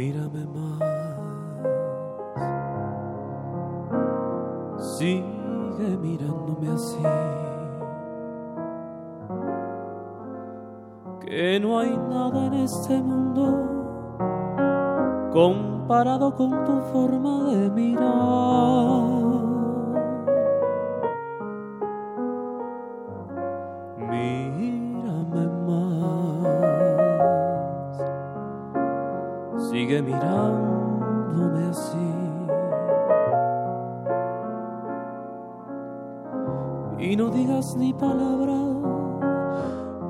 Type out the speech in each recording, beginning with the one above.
Mírame más, sigue mirándome así, que no hay nada en este mundo comparado con tu forma de mirar. Palabra,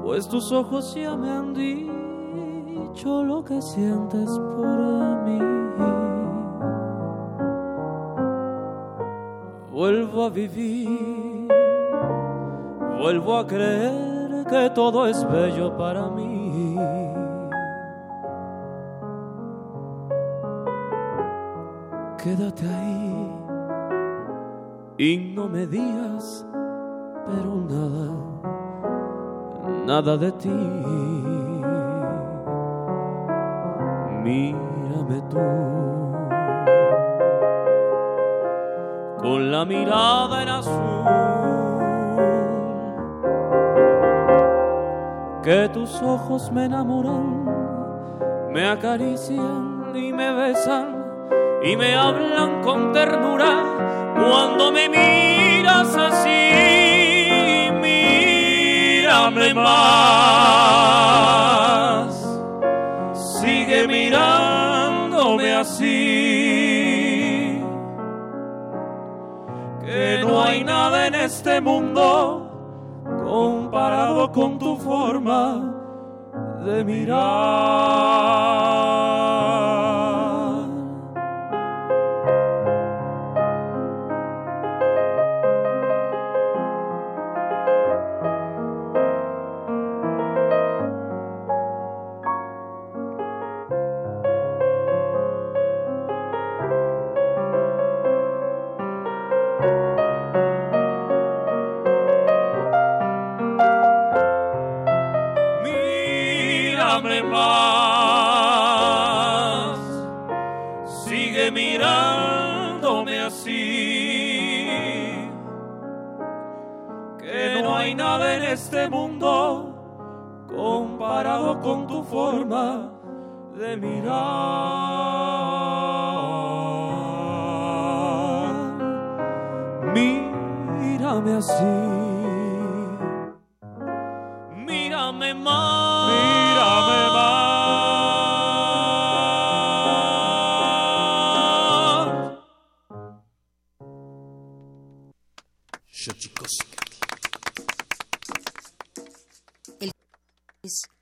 pues tus ojos ya me han dicho lo que sientes por mí. Vuelvo a vivir, vuelvo a creer que todo es bello para mí. quédate ahí y no me digas, pero nada, nada de ti. Mírame tú con la mirada en azul. Que tus ojos me enamoran, me acarician y me besan y me hablan con ternura cuando me miras así. Más, sigue mirándome así. Que no hay nada en este mundo comparado con tu forma de mirar. Forma de mirar. Mírame así. Mírame más. Mírame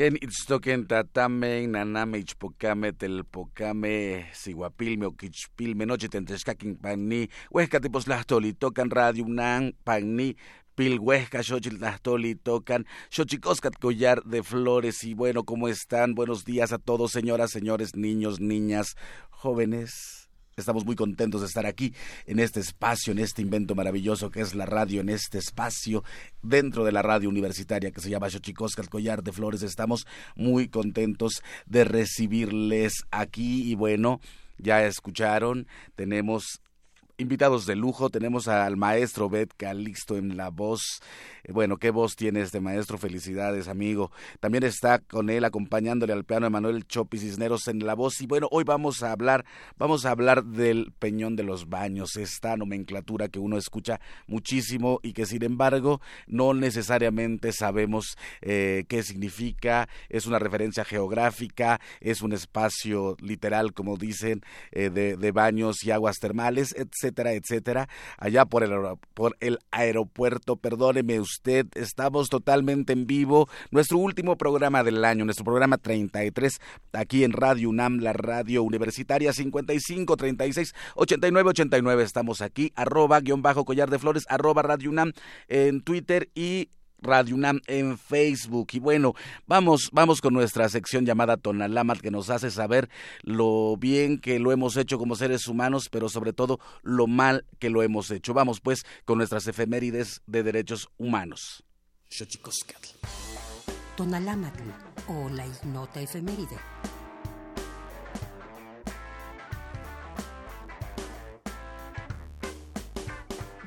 Ken itztoken tatamen, naname ichpocame, telpocame, siguapilme, oquichpilme, noche tentescaquin pani, huesca tipos lahtoli, tocan radio unan, pani, Pilhuesca, Xochitl Tlahtoli, tocan Xochicoscat Collar de Flores. Y bueno, ¿cómo están? Buenos días a todos, señoras, señores, niños, niñas, jóvenes Estamos muy contentos de estar aquí en este espacio, en este invento maravilloso que es la radio, en este espacio dentro de la radio universitaria que se llama Xochicosca, el collar de flores. Estamos muy contentos de recibirles aquí y bueno, ya escucharon, tenemos invitados de lujo. Tenemos al maestro Bet Calixto en la voz. Eh, bueno, qué voz tiene este maestro. Felicidades, amigo. También está con él acompañándole al piano Emanuel Chopi Cisneros en la voz. Y bueno, hoy vamos a hablar, vamos a hablar del Peñón de los Baños, esta nomenclatura que uno escucha muchísimo y que sin embargo no necesariamente sabemos eh, qué significa. Es una referencia geográfica, es un espacio literal, como dicen, eh, de, de baños y aguas termales, etcétera, etcétera, allá por el, por el aeropuerto. Perdóneme usted, estamos totalmente en vivo. Nuestro último programa del año, nuestro programa 33, aquí en Radio UNAM, la radio universitaria 55 36 89 89. Estamos aquí, arroba guion bajo collar de flores, arroba Radio UNAM en Twitter y Radio UNAM en Facebook. Y bueno, vamos, vamos con nuestra sección llamada Tonalamat que nos hace saber lo bien que lo hemos hecho como seres humanos, pero sobre todo lo mal que lo hemos hecho. Vamos pues con nuestras efemérides de derechos humanos. Tonalamatl o la ignota efeméride.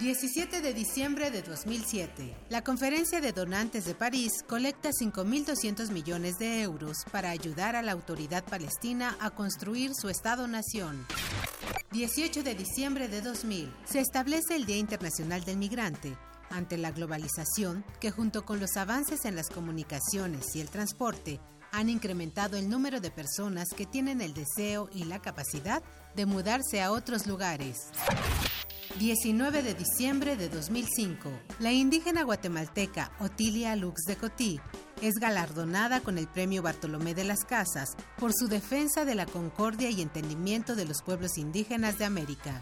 17 de diciembre de 2007. La Conferencia de Donantes de París colecta 5.200 millones de euros para ayudar a la autoridad palestina a construir su Estado-nación. 18 de diciembre de 2000. Se establece el Día Internacional del Migrante. Ante la globalización, que junto con los avances en las comunicaciones y el transporte han incrementado el número de personas que tienen el deseo y la capacidad de mudarse a otros lugares. 19 de diciembre de 2005, la indígena guatemalteca Otilia Lux de Cotí es galardonada con el Premio Bartolomé de las Casas por su defensa de la concordia y entendimiento de los pueblos indígenas de América.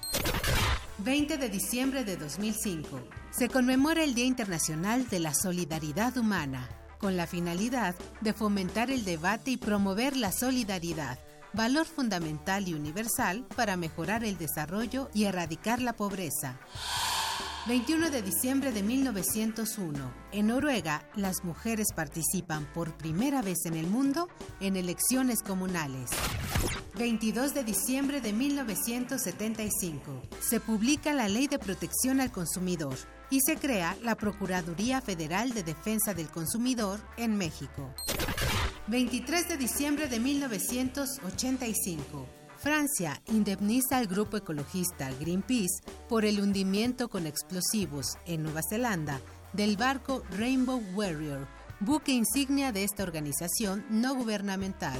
20 de diciembre de 2005, se conmemora el Día Internacional de la Solidaridad Humana, con la finalidad de fomentar el debate y promover la solidaridad valor fundamental y universal para mejorar el desarrollo y erradicar la pobreza. 21 de diciembre de 1901. En Noruega, las mujeres participan por primera vez en el mundo en elecciones comunales. 22 de diciembre de 1975. Se publica la Ley de Protección al Consumidor y se crea la Procuraduría Federal de Defensa del Consumidor en México. 23 de diciembre de 1985. Francia indemniza al grupo ecologista Greenpeace por el hundimiento con explosivos en Nueva Zelanda del barco Rainbow Warrior, buque insignia de esta organización no gubernamental.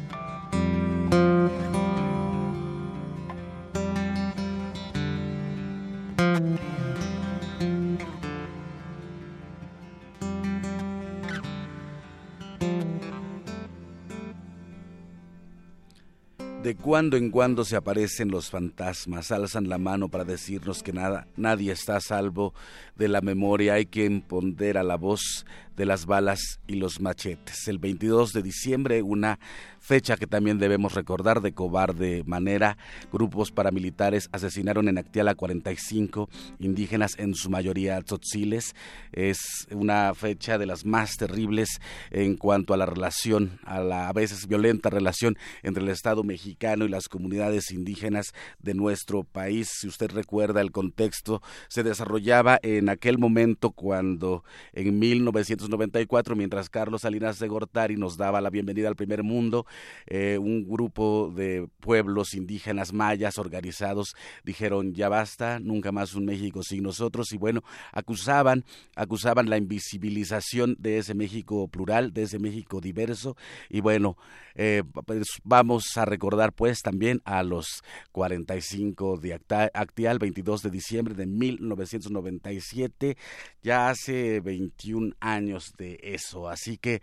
Cuando en cuando se aparecen los fantasmas, alzan la mano para decirnos que nada, nadie está a salvo de la memoria, hay que imponder a la voz de las balas y los machetes. El 22 de diciembre, una fecha que también debemos recordar de cobarde manera, grupos paramilitares asesinaron en Actiala 45 indígenas, en su mayoría tzotziles. Es una fecha de las más terribles en cuanto a la relación, a la a veces violenta relación entre el Estado mexicano y las comunidades indígenas de nuestro país. Si usted recuerda el contexto, se desarrollaba en aquel momento cuando en 1994, mientras Carlos Salinas de Gortari nos daba la bienvenida al primer mundo, eh, un grupo de pueblos indígenas mayas organizados dijeron ya basta, nunca más un México sin nosotros y bueno, acusaban, acusaban la invisibilización de ese México plural, de ese México diverso y bueno, eh, pues vamos a recordar pues también a los 45 de Actial, 22 de diciembre de 1997, ya hace 21 años de eso, así que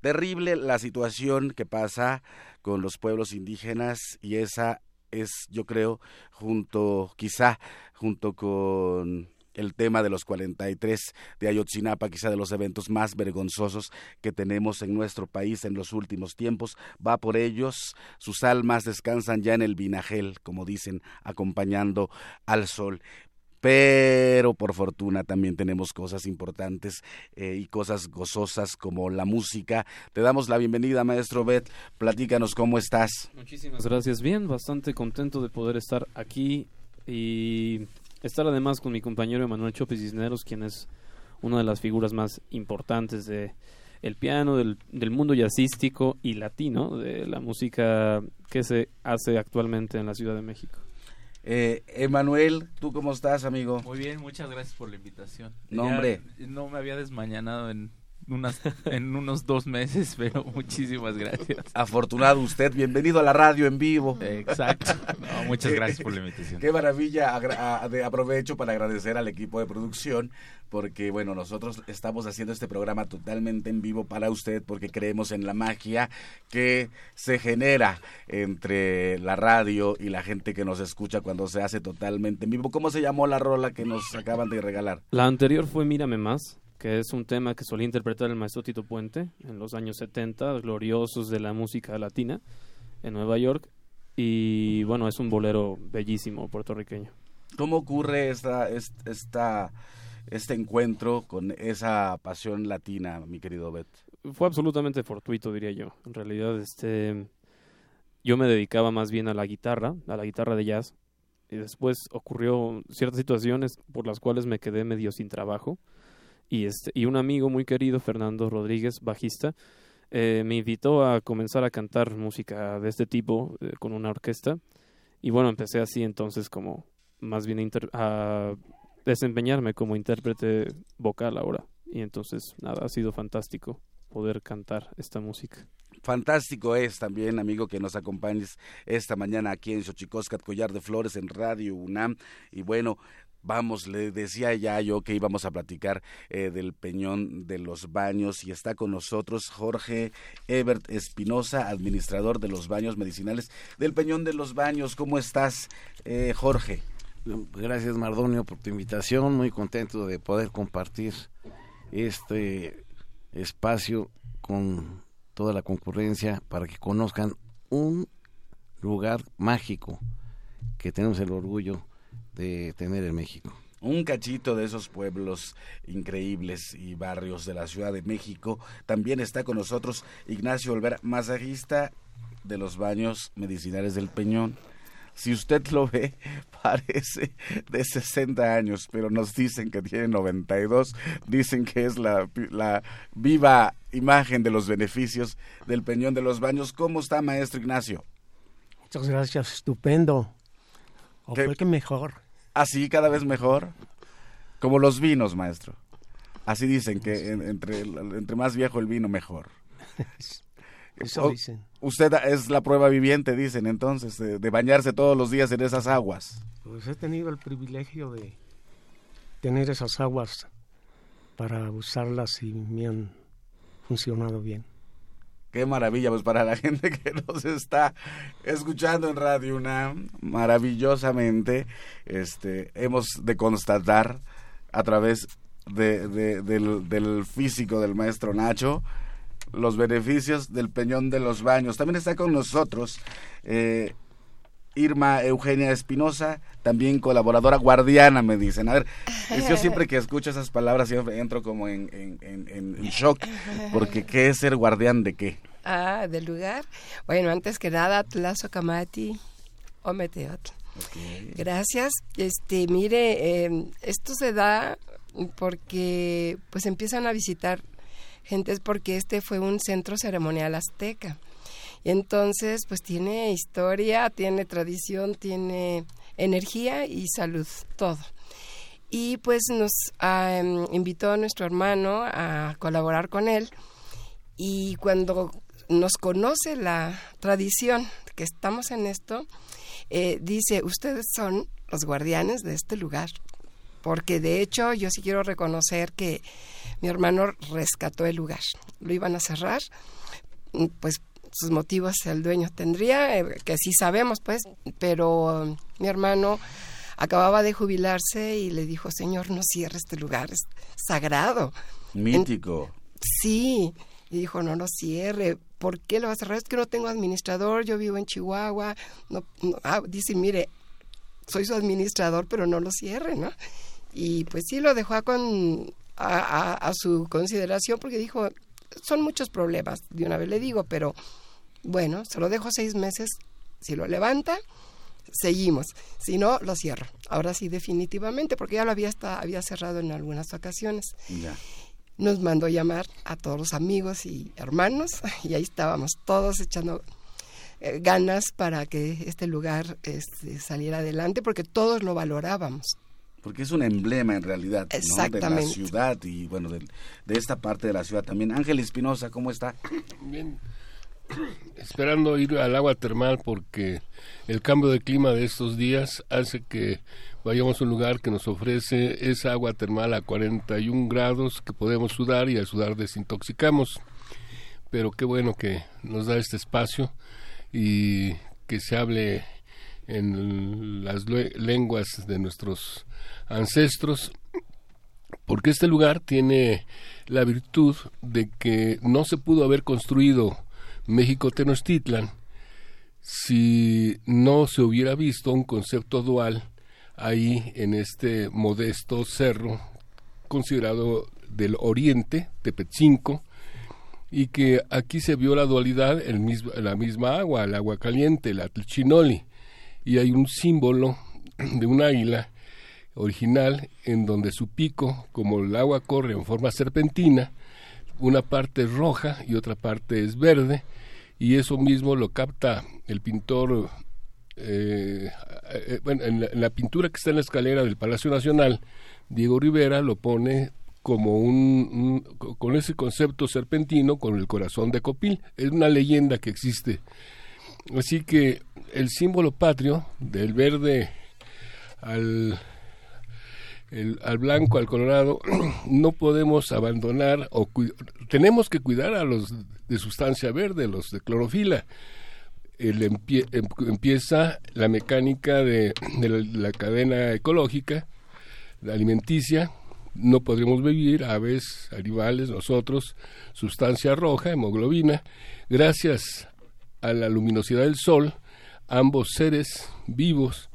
terrible la situación que pasa con los pueblos indígenas y esa es, yo creo, junto, quizá, junto con el tema de los 43 de Ayotzinapa, quizá de los eventos más vergonzosos que tenemos en nuestro país en los últimos tiempos. Va por ellos, sus almas descansan ya en el vinagel, como dicen, acompañando al sol pero por fortuna también tenemos cosas importantes eh, y cosas gozosas como la música. Te damos la bienvenida, maestro Bet. Platícanos cómo estás. Muchísimas gracias. Bien, bastante contento de poder estar aquí y estar además con mi compañero Emanuel Chopes Cisneros, quien es una de las figuras más importantes de el piano, del, del mundo jazzístico y latino, de la música que se hace actualmente en la Ciudad de México. Eh, Emanuel, ¿tú cómo estás, amigo? Muy bien, muchas gracias por la invitación. No, hombre. No me había desmañanado en unas, en unos dos meses, pero muchísimas gracias. Afortunado usted, bienvenido a la radio en vivo. Exacto. muchas gracias por la invitación. Qué maravilla, aprovecho para agradecer al equipo de producción, porque bueno, nosotros estamos haciendo este programa totalmente en vivo para usted, porque creemos en la magia que se genera entre la radio y la gente que nos escucha cuando se hace totalmente en vivo. ¿Cómo se llamó la rola que nos acaban de regalar? La anterior fue Mírame Más que es un tema que solía interpretar el maestro Tito Puente en los años 70, gloriosos de la música latina en Nueva York. Y bueno, es un bolero bellísimo puertorriqueño. ¿Cómo ocurre esta, esta, este encuentro con esa pasión latina, mi querido Bet? Fue absolutamente fortuito, diría yo. En realidad, este, yo me dedicaba más bien a la guitarra, a la guitarra de jazz. Y después ocurrió ciertas situaciones por las cuales me quedé medio sin trabajo y, este, y un amigo muy querido, Fernando Rodríguez, bajista, eh, me invitó a comenzar a cantar música de este tipo eh, con una orquesta. Y bueno, empecé así entonces como más bien a desempeñarme como intérprete vocal ahora. Y entonces, nada, ha sido fantástico poder cantar esta música. Fantástico es también, amigo, que nos acompañes esta mañana aquí en Xochicoscat, Collar de Flores, en Radio UNAM. Y bueno, Vamos, le decía ya yo que íbamos a platicar eh, del Peñón de los Baños y está con nosotros Jorge Ebert Espinosa, administrador de los baños medicinales del Peñón de los Baños. ¿Cómo estás, eh, Jorge? Gracias, Mardonio, por tu invitación. Muy contento de poder compartir este espacio con toda la concurrencia para que conozcan un lugar mágico que tenemos el orgullo de tener en México. Un cachito de esos pueblos increíbles y barrios de la Ciudad de México. También está con nosotros Ignacio Olvera, masajista de los baños medicinales del Peñón. Si usted lo ve, parece de 60 años, pero nos dicen que tiene 92. Dicen que es la, la viva imagen de los beneficios del Peñón de los Baños. ¿Cómo está, maestro Ignacio? Muchas gracias, estupendo. O fue que mejor. Así, cada vez mejor. Como los vinos, maestro. Así dicen que entre, entre más viejo el vino, mejor. Eso dicen. Usted es la prueba viviente, dicen entonces, de, bañarse todos los días en esas aguas. Pues he tenido el privilegio de tener esas aguas para usarlas y me han funcionado bien. Qué maravilla, pues para la gente que nos está escuchando en Radio UNAM, maravillosamente, este, hemos de constatar a través de, del, físico del maestro Nacho los beneficios del Peñón de los Baños. También está con nosotros eh, Irma Eugenia Espinosa, también colaboradora guardiana, me dicen. A ver, yo siempre que escucho esas palabras siempre entro como en, en, shock, porque ¿qué es ser guardián de qué? Ah, del lugar. Bueno, antes que nada, Tlazo Camati, Ometeotl. Gracias. Este, mire, em, esto se da porque pues empiezan a visitar gentes porque este fue un centro ceremonial azteca. Entonces, pues tiene historia, tiene tradición, tiene energía y salud, todo. Y pues nos invitó a nuestro hermano a colaborar con él. Y cuando nos conoce la tradición que estamos en esto, eh, dice, ustedes son los guardianes de este lugar. Porque de hecho yo sí quiero reconocer que mi hermano rescató el lugar. Lo iban a cerrar, pues sus motivos el dueño tendría, eh, que sí sabemos, pues, pero um, mi hermano acababa de jubilarse y le dijo, Señor, no cierre este lugar, es sagrado. Mítico. sí, y dijo, no lo cierre. ¿Por qué lo va a cerrar? Es que no tengo administrador, yo vivo en Chihuahua. No, ah, dice, mire, soy su administrador, pero no lo cierre, ¿no? Y pues sí, lo dejó a, con, a, su consideración porque dijo, son muchos problemas, de una vez le digo, pero bueno, se lo dejo seis meses, si lo levanta, seguimos, si no, lo cierro. Ahora sí, definitivamente, porque ya lo había, hasta, había cerrado en algunas ocasiones. Nos mandó llamar a todos los amigos y hermanos y ahí estábamos todos echando eh, ganas para que este lugar este, saliera adelante porque todos lo valorábamos. Porque es un emblema en realidad de la ciudad y bueno, de, esta parte de la ciudad también. Ángel Espinosa, ¿cómo está? Bien, esperando ir al agua termal porque el cambio de clima de estos días hace que vayamos a un lugar que nos ofrece esa agua termal a 41 grados que podemos sudar y al sudar desintoxicamos. Pero qué bueno que nos da este espacio y que se hable en las lenguas de nuestros ancestros, porque este lugar tiene la virtud de que no se pudo haber construido México Tenochtitlan si no se hubiera visto un concepto dual ahí en este modesto cerro considerado del oriente, Tepetzinco, y que aquí se vio la dualidad, el mismo, la misma agua, el agua caliente, la tlchinoli, y hay un símbolo de un águila original en donde su pico, como el agua corre en forma serpentina, una parte es roja y otra parte es verde, y eso mismo lo capta el pintor, eh, eh, bueno, en la, pintura que está en la escalera del Palacio Nacional, Diego Rivera lo pone como un, con ese concepto serpentino con el corazón de Copil. Es una leyenda que existe. Así que el símbolo patrio del verde al, al blanco, al colorado, no podemos abandonar o tenemos que cuidar a los de sustancia verde, los de clorofila. El em, empieza la mecánica de, la cadena ecológica, alimenticia, no podremos vivir, aves, animales, nosotros, sustancia roja, hemoglobina, gracias a la luminosidad del sol, ambos seres vivos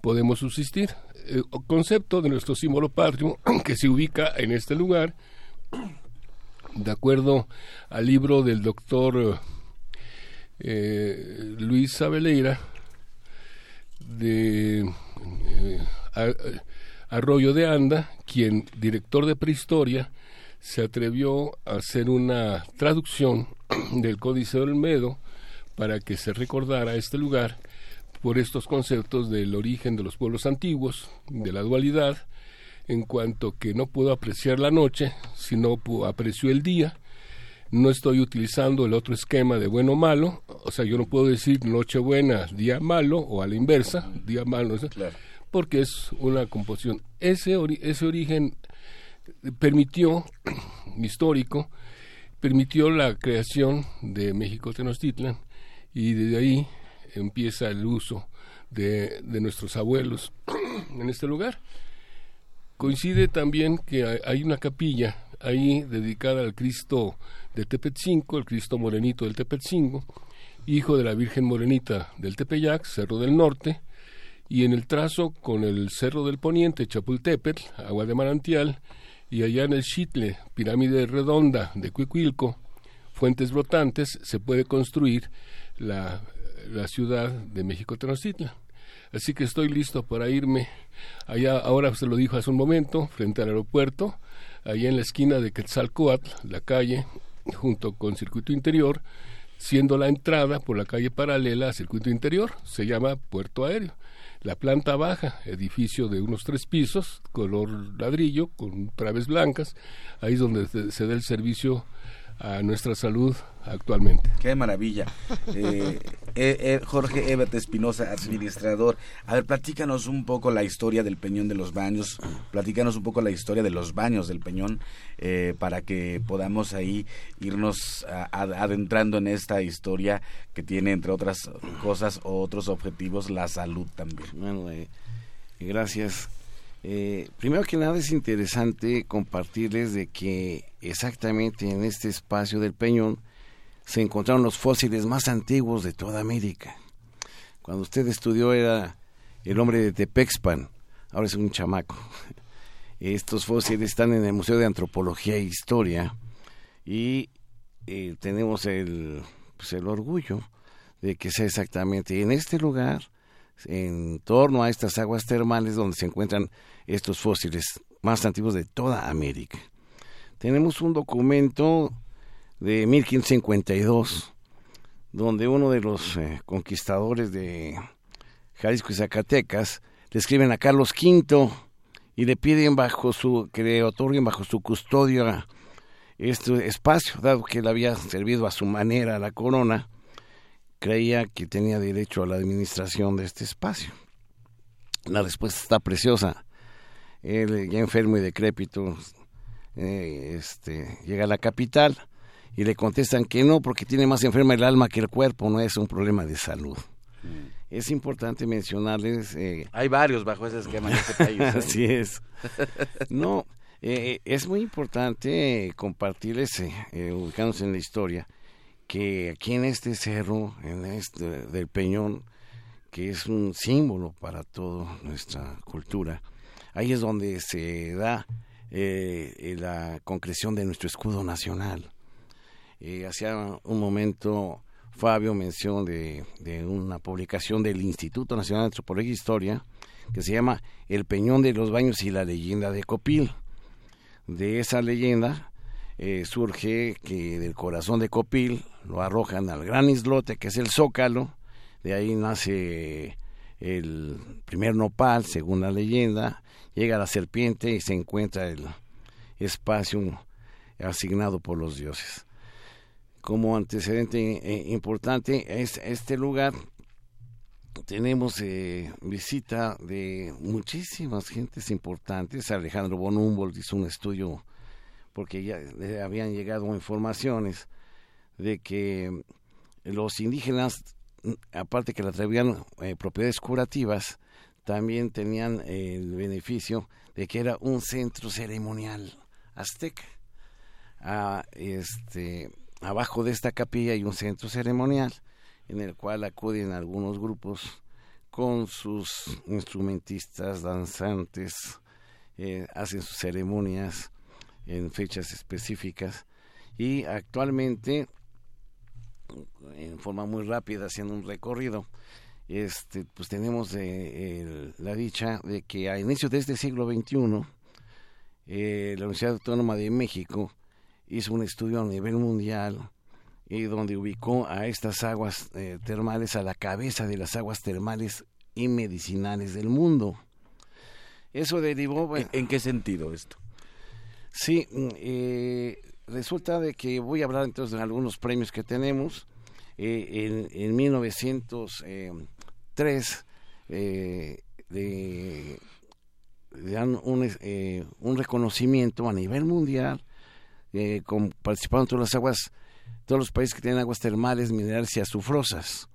podemos subsistir. El concepto de nuestro símbolo patrio, que se ubica en este lugar, de acuerdo al libro del doctor eh, Luis Abeleira, de eh, Arroyo de Anda, quien, director de prehistoria, se atrevió a hacer una traducción del Códice Olmedo para que se recordara este lugar por estos conceptos del origen de los pueblos antiguos, de la dualidad, en cuanto que no puedo apreciar la noche, sino aprecio el día. No estoy utilizando el otro esquema de bueno o malo, o sea, yo no puedo decir noche buena, día malo, o a la inversa, día malo. Claro porque es una composición. Ese, ese origen permitió, histórico, permitió la creación de México Tenochtitlan y desde ahí empieza el uso de, de nuestros abuelos en este lugar. Coincide también que hay una capilla ahí dedicada al Cristo de Tepetzinco, el Cristo morenito del Tepetzinco, hijo de la Virgen Morenita del Tepeyac, Cerro del Norte, y en el trazo con el Cerro del Poniente, Chapultepetl, agua de manantial, y allá en el Chitle, pirámide redonda de Cuicuilco, fuentes brotantes, se puede construir la, la ciudad de México Tenochtitlan. Así que estoy listo para irme. Allá, ahora se lo dijo hace un momento, frente al aeropuerto, allá en la esquina de Quetzalcoatl, la calle, junto con Circuito Interior, siendo la entrada por la calle paralela a Circuito Interior, se llama Puerto Aéreo. La planta baja, edificio de unos tres pisos, color ladrillo, con traves blancas, ahí es donde se da el servicio a nuestra salud actualmente. Qué maravilla. Eh, eh, eh, Jorge Ebert Espinosa, administrador. A ver, platícanos un poco la historia del Peñón de los Baños, platícanos un poco la historia de los baños del Peñón, para que podamos ahí irnos adentrando en esta historia que tiene, entre otras cosas, otros objetivos, la salud también. Bueno, Gracias. Eh, primero que nada es interesante compartirles de que exactamente en este espacio del Peñón se encontraron los fósiles más antiguos de toda América. Cuando usted estudió era el hombre de Tepexpan, ahora es un chamaco. Estos fósiles están en el Museo de Antropología e Historia y eh, tenemos el, pues el orgullo de que sea exactamente en este lugar, en torno a estas aguas termales donde se encuentran estos fósiles más antiguos de toda América. Tenemos un documento de 1552 donde uno de los eh, conquistadores de Jalisco y Zacatecas le escriben a Carlos V y le piden bajo su que le otorguen bajo su custodia este espacio, dado que él había servido a su manera a la corona, creía que tenía derecho a la administración de este espacio. La respuesta está preciosa. Él, ya enfermo y decrépito, eh, este, llega a la capital y le contestan que no, porque tiene más enferma el alma que el cuerpo, no es un problema de salud. Mm. Es importante mencionarles... Eh, Hay varios bajo ese esquema en este país. ¿eh? Así es. No, eh, es muy importante compartirles, ubicándose en la historia, que aquí en este cerro, en este del Peñón, que es un símbolo para toda nuestra cultura, ahí es donde se da la concreción de nuestro escudo nacional. hacía un momento Fabio mención de, de, una publicación del Instituto Nacional de Antropología e Historia que se llama El Peñón de los Baños y la leyenda de Copil. De esa leyenda eh, surge que del corazón de Copil lo arrojan al gran islote que es el Zócalo, de ahí nace el primer nopal, según la leyenda, llega la serpiente y se encuentra el espacio asignado por los dioses. Como antecedente eh, importante es este lugar. Tenemos eh, visita de muchísimas gentes importantes. Alejandro von Humboldt hizo un estudio porque ya le habían llegado informaciones de que los indígenas, aparte que le atribuían eh, propiedades curativas, también tenían el beneficio de que era un centro ceremonial azteca. Este, abajo de esta capilla hay un centro ceremonial en el cual acuden algunos grupos con sus instrumentistas, danzantes, eh, hacen sus ceremonias en fechas específicas y actualmente en forma muy rápida haciendo un recorrido este pues tenemos eh, la dicha de que a inicios de este siglo XXI eh, la Universidad Autónoma de México hizo un estudio a nivel mundial y donde ubicó a estas aguas eh, termales a la cabeza de las aguas termales y medicinales del mundo. Eso derivó... ¿En, qué sentido esto? Sí, mm, eh, resulta de que voy a hablar entonces de algunos premios que tenemos. Eh, en, en 1903 eh, de, dan un, un reconocimiento a nivel mundial eh, con, participaron todas las aguas, todos los países que tienen aguas termales, minerales y azufrosas.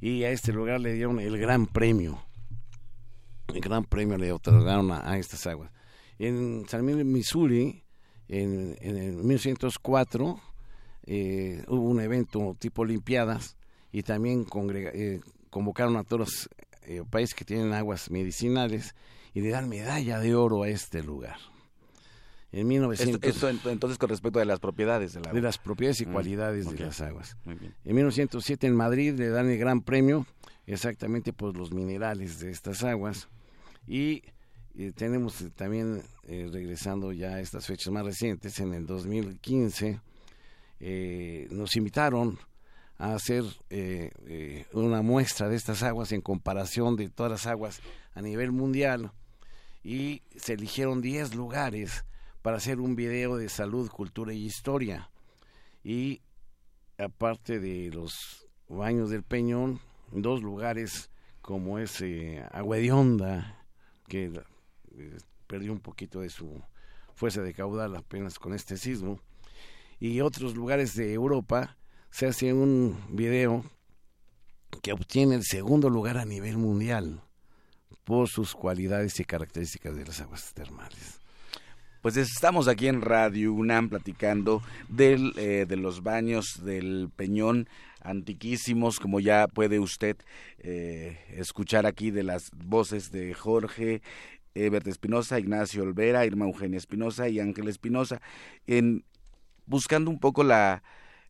Y a este lugar le dieron el gran premio. El gran premio le otorgaron a, estas aguas. En San Miguel, Missouri, en, en 1904, eh, hubo un evento tipo Olimpiadas y también eh, convocaron a todos los eh, países que tienen aguas medicinales y le dan medalla de oro a este lugar. En 1900, entonces con respecto de las propiedades de, las propiedades y mm, cualidades de las aguas. En 1907 en Madrid le dan el gran premio exactamente por los minerales de estas aguas y eh, tenemos también eh, regresando ya a estas fechas más recientes en el 2015 eh, nos invitaron a hacer una muestra de estas aguas en comparación de todas las aguas a nivel mundial y se eligieron 10 lugares para hacer un video de salud, cultura y historia. Y aparte de los baños del Peñón, dos lugares como es eh, Agua de Honda, que eh, perdió un poquito de su fuerza de caudal apenas con este sismo, y otros lugares de Europa, se hace un video que obtiene el segundo lugar a nivel mundial por sus cualidades y características de las aguas termales. Pues estamos aquí en Radio UNAM platicando del, eh, de los baños del Peñón antiquísimos, como ya puede usted eh, escuchar aquí de las voces de Jorge, Ebert Espinosa, Ignacio Olvera, Irma Eugenia Espinosa y Ángel Espinosa, en buscando un poco la,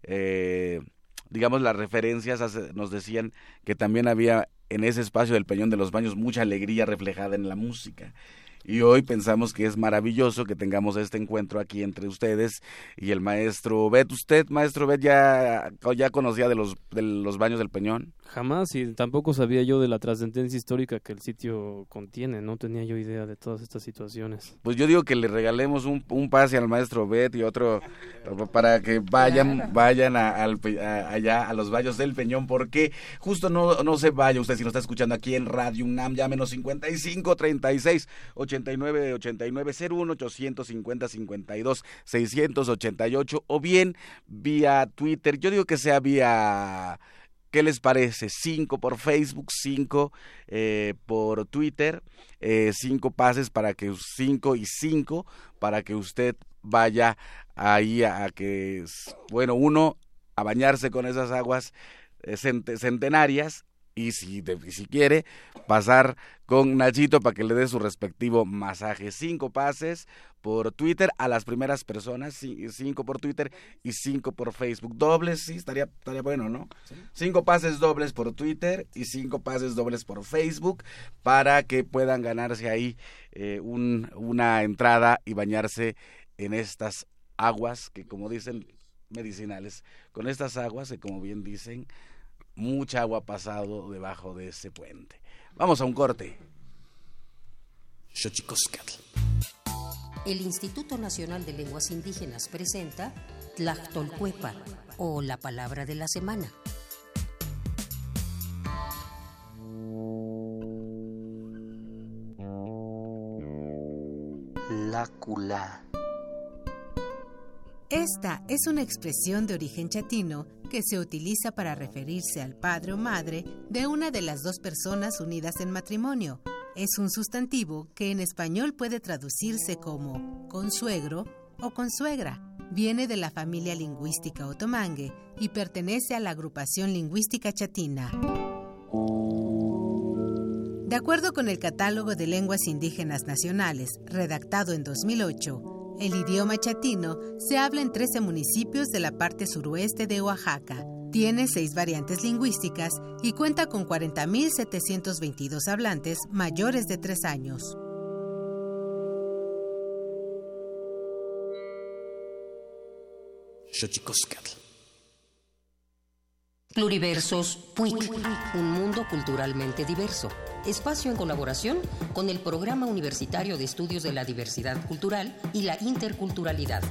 eh, digamos, las referencias, nos decían que también había en ese espacio del Peñón de los Baños mucha alegría reflejada en la música y hoy pensamos que es maravilloso que tengamos este encuentro aquí entre ustedes y el maestro Bet. ¿Usted, maestro Bet, ya, ya conocía de los, de los baños del Peñón? Jamás y tampoco sabía yo de la trascendencia histórica que el sitio contiene, no tenía yo idea de todas estas situaciones. Pues yo digo que le regalemos un, un pase al maestro Bet y otro para que vayan vayan a, allá a los baños del Peñón, porque justo no, no se vaya usted si nos está escuchando aquí en Radio UNAM, llámenos 55 36 89 89 01 850 52 688 o bien vía Twitter. Yo digo que sea vía ¿Qué les parece? Cinco por Facebook, cinco eh, por Twitter, eh, cinco pases para que cinco y cinco para que usted vaya ahí a, que, bueno, uno a bañarse con esas aguas eh, centenarias y si, si quiere pasar con Nachito para que le dé su respectivo masaje. Cinco pases por Twitter a las primeras personas, cinco por Twitter y cinco por Facebook. Dobles, sí, estaría, estaría bueno, ¿no? Cinco pases dobles por Twitter y cinco pases dobles por Facebook para que puedan ganarse ahí eh, un, una entrada y bañarse en estas aguas que como dicen medicinales, con estas aguas que como bien dicen mucha agua ha pasado debajo de ese puente. Vamos a un corte. El Instituto Nacional de Lenguas Indígenas presenta Tlactolcuepa o la palabra de la semana. Lácula. Esta es una expresión de origen chatino que se utiliza para referirse al padre o madre de una de las dos personas unidas en matrimonio. Es un sustantivo que en español puede traducirse como consuegro o consuegra. Viene de la familia lingüística otomangue y pertenece a la agrupación lingüística chatina. De acuerdo con el Catálogo de Lenguas Indígenas Nacionales, redactado en 2008, el idioma chatino se habla en 13 municipios de la parte suroeste de Oaxaca. Tiene seis variantes lingüísticas y cuenta con 40.722 hablantes mayores de 3 años. Pluriversos PUIC, un mundo culturalmente diverso. Espacio en colaboración con el Programa Universitario de Estudios de la Diversidad Cultural y la Interculturalidad.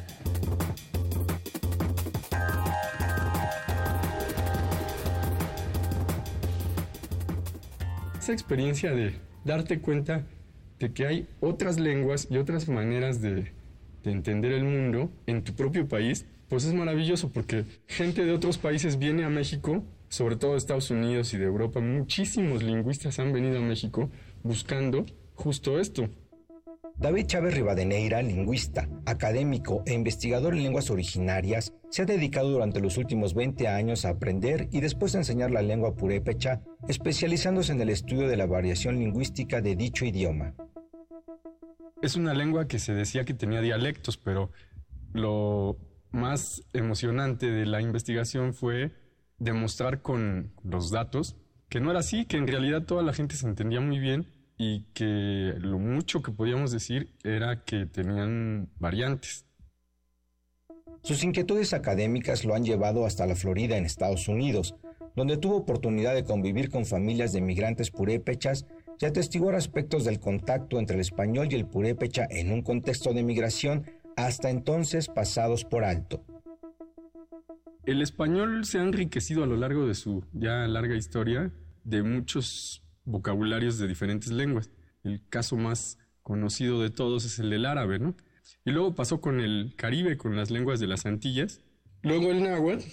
Esa experiencia de darte cuenta de que hay otras lenguas y otras maneras de, de entender el mundo en tu propio país pues es maravilloso porque gente de otros países viene a México, sobre todo de Estados Unidos y de Europa, muchísimos lingüistas han venido a México buscando justo esto. David Chávez Rivadeneira, lingüista, académico e investigador en lenguas originarias, se ha dedicado durante los últimos 20 años a aprender y después a enseñar la lengua purépecha, especializándose en el estudio de la variación lingüística de dicho idioma. Es una lengua que se decía que tenía dialectos, pero lo más emocionante de la investigación fue demostrar con los datos que no era así, que en realidad toda la gente se entendía muy bien y que lo mucho que podíamos decir era que tenían variantes. Sus inquietudes académicas lo han llevado hasta la Florida en Estados Unidos, donde tuvo oportunidad de convivir con familias de migrantes purépechas y atestiguar aspectos del contacto entre el español y el purépecha en un contexto de migración hasta entonces pasados por alto. El español se ha enriquecido a lo largo de su ya larga historia de muchos vocabularios de diferentes lenguas. El caso más conocido de todos es el del árabe, ¿no? Y luego pasó con el Caribe, con las lenguas de las Antillas, luego el náhuatl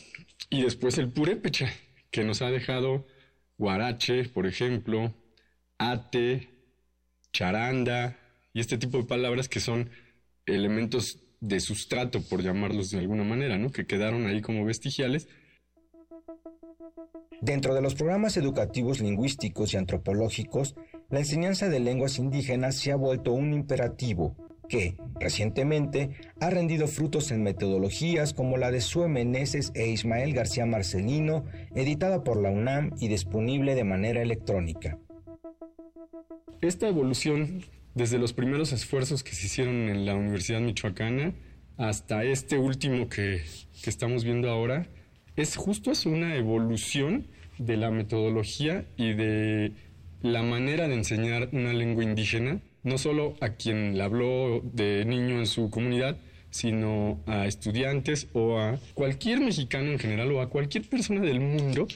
y después el purépecha, que nos ha dejado guarache, por ejemplo, ate, charanda y este tipo de palabras que son elementos de sustrato, por llamarlos de alguna manera, ¿no? Que quedaron ahí como vestigiales. Dentro de los programas educativos lingüísticos y antropológicos, la enseñanza de lenguas indígenas se ha vuelto un imperativo que, recientemente, ha rendido frutos en metodologías como la de Sue Meneses e Ismael García Marcelino, editada por la UNAM y disponible de manera electrónica. Esta evolución, desde los primeros esfuerzos que se hicieron en la Universidad Michoacana hasta este último que, que estamos viendo ahora, es justo es una evolución de la metodología y de la manera de enseñar una lengua indígena no solo a quien la habló de niño en su comunidad, sino a estudiantes o a cualquier mexicano en general o a cualquier persona del mundo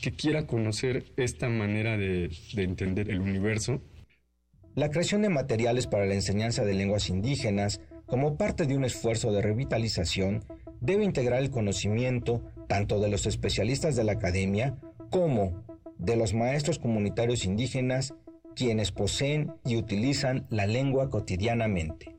que quiera conocer esta manera de, de entender el universo. La creación de materiales para la enseñanza de lenguas indígenas, como parte de un esfuerzo de revitalización, debe integrar el conocimiento tanto de los especialistas de la academia como de los maestros comunitarios indígenas quienes poseen y utilizan la lengua cotidianamente.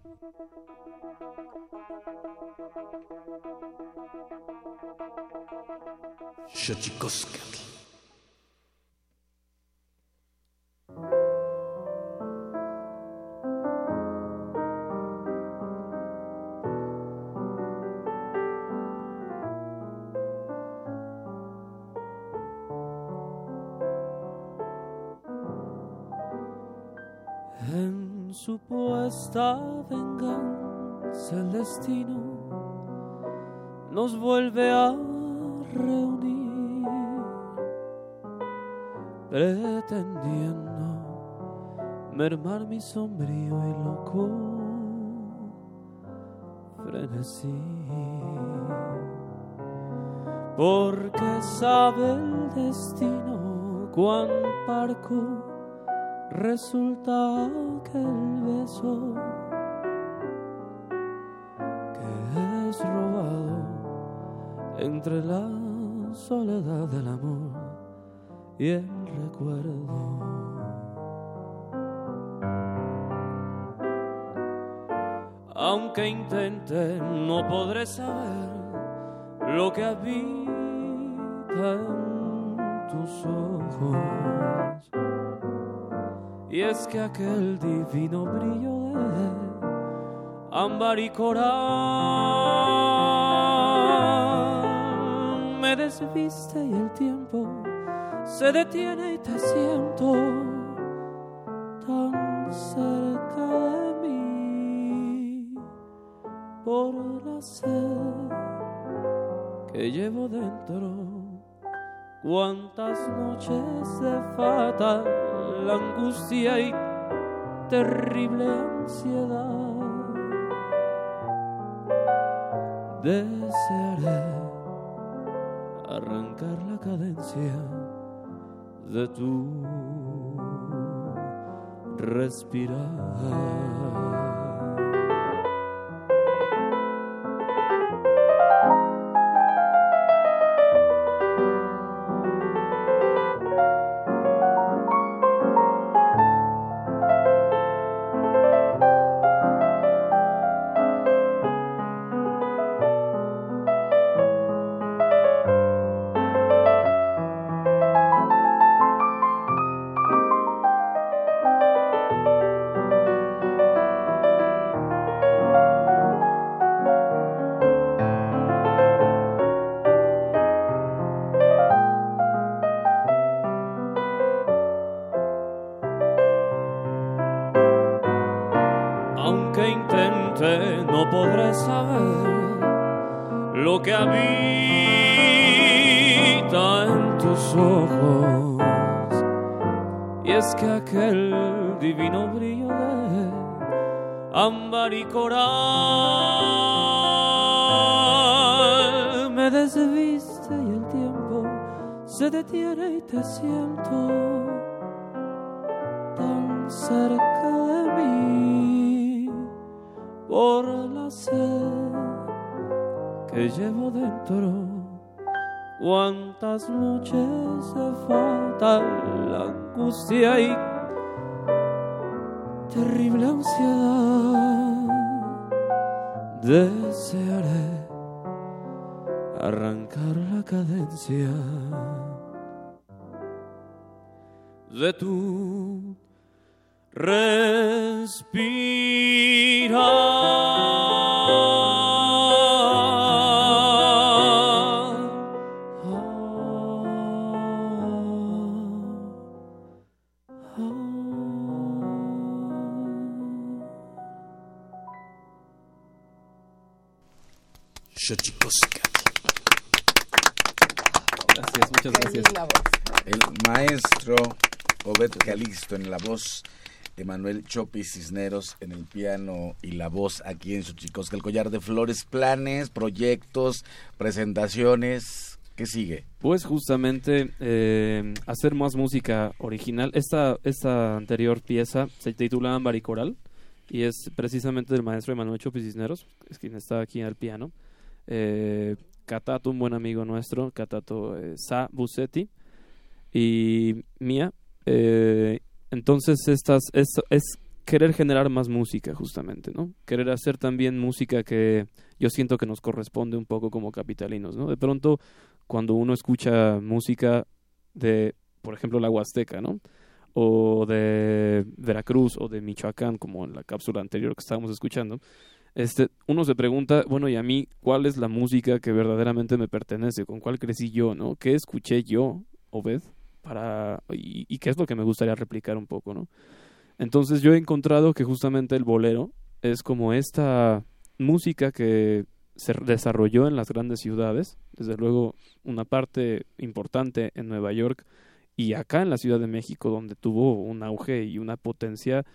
Vuelve a reunir, pretendiendo mermar mi sombrío y loco frenesí. Porque sabe el destino cuán parco resulta que el beso entre la soledad del amor y el recuerdo. Aunque intente, no podré saber lo que habita en tus ojos y es que aquel divino brillo de ámbar y coral y el tiempo se detiene y te siento tan cerca de mí por la sed que llevo dentro. Cuántas noches de fatal la angustia y terrible ansiedad. Desearé arrancar la cadencia de tu respirar. Desearé arrancar la cadencia de tu respirar. Calixto en la voz, Emanuel Chopi Cisneros en el piano y la voz aquí en Xochicosca. El collar de flores, planes, proyectos, presentaciones. ¿Qué sigue? Pues justamente eh, hacer más música original. Esta, esta anterior pieza se titula Ámbar y es precisamente del maestro Emanuel Chopi Cisneros, es quien está aquí al piano. Eh, Catato, un buen amigo nuestro, Catato eh, Sa Busetti y mía. Eh, entonces estas es, querer generar más música justamente, ¿no? Querer hacer también música que yo siento que nos corresponde un poco como capitalinos, ¿no? De pronto cuando uno escucha música de, por ejemplo, la Huasteca, ¿no? O de Veracruz o de Michoacán, como en la cápsula anterior que estábamos escuchando, este, uno se pregunta, bueno, ¿y a mí cuál es la música que verdaderamente me pertenece? ¿Con cuál crecí yo, no? ¿Qué escuché yo, Obed? Para, y, y qué es lo que me gustaría replicar un poco, ¿no? Entonces yo he encontrado que justamente el bolero es como esta música que se desarrolló en las grandes ciudades, desde luego una parte importante en Nueva York y acá en la Ciudad de México donde tuvo un auge y una potencia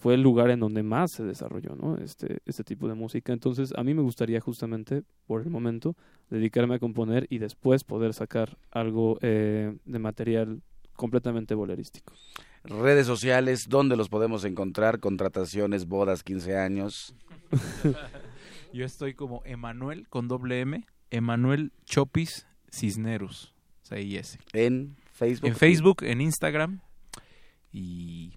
fue el lugar en donde más se desarrolló ¿no? este, este tipo de música. Entonces a mí me gustaría justamente por el momento dedicarme a componer y después poder sacar algo eh, de material completamente bolerístico. Redes sociales, ¿dónde los podemos encontrar? Contrataciones, bodas, 15 años. Yo estoy como Emanuel con doble M, Emanuel Chopis Cisneros, C-I-S. En Facebook. En Facebook, en Instagram y,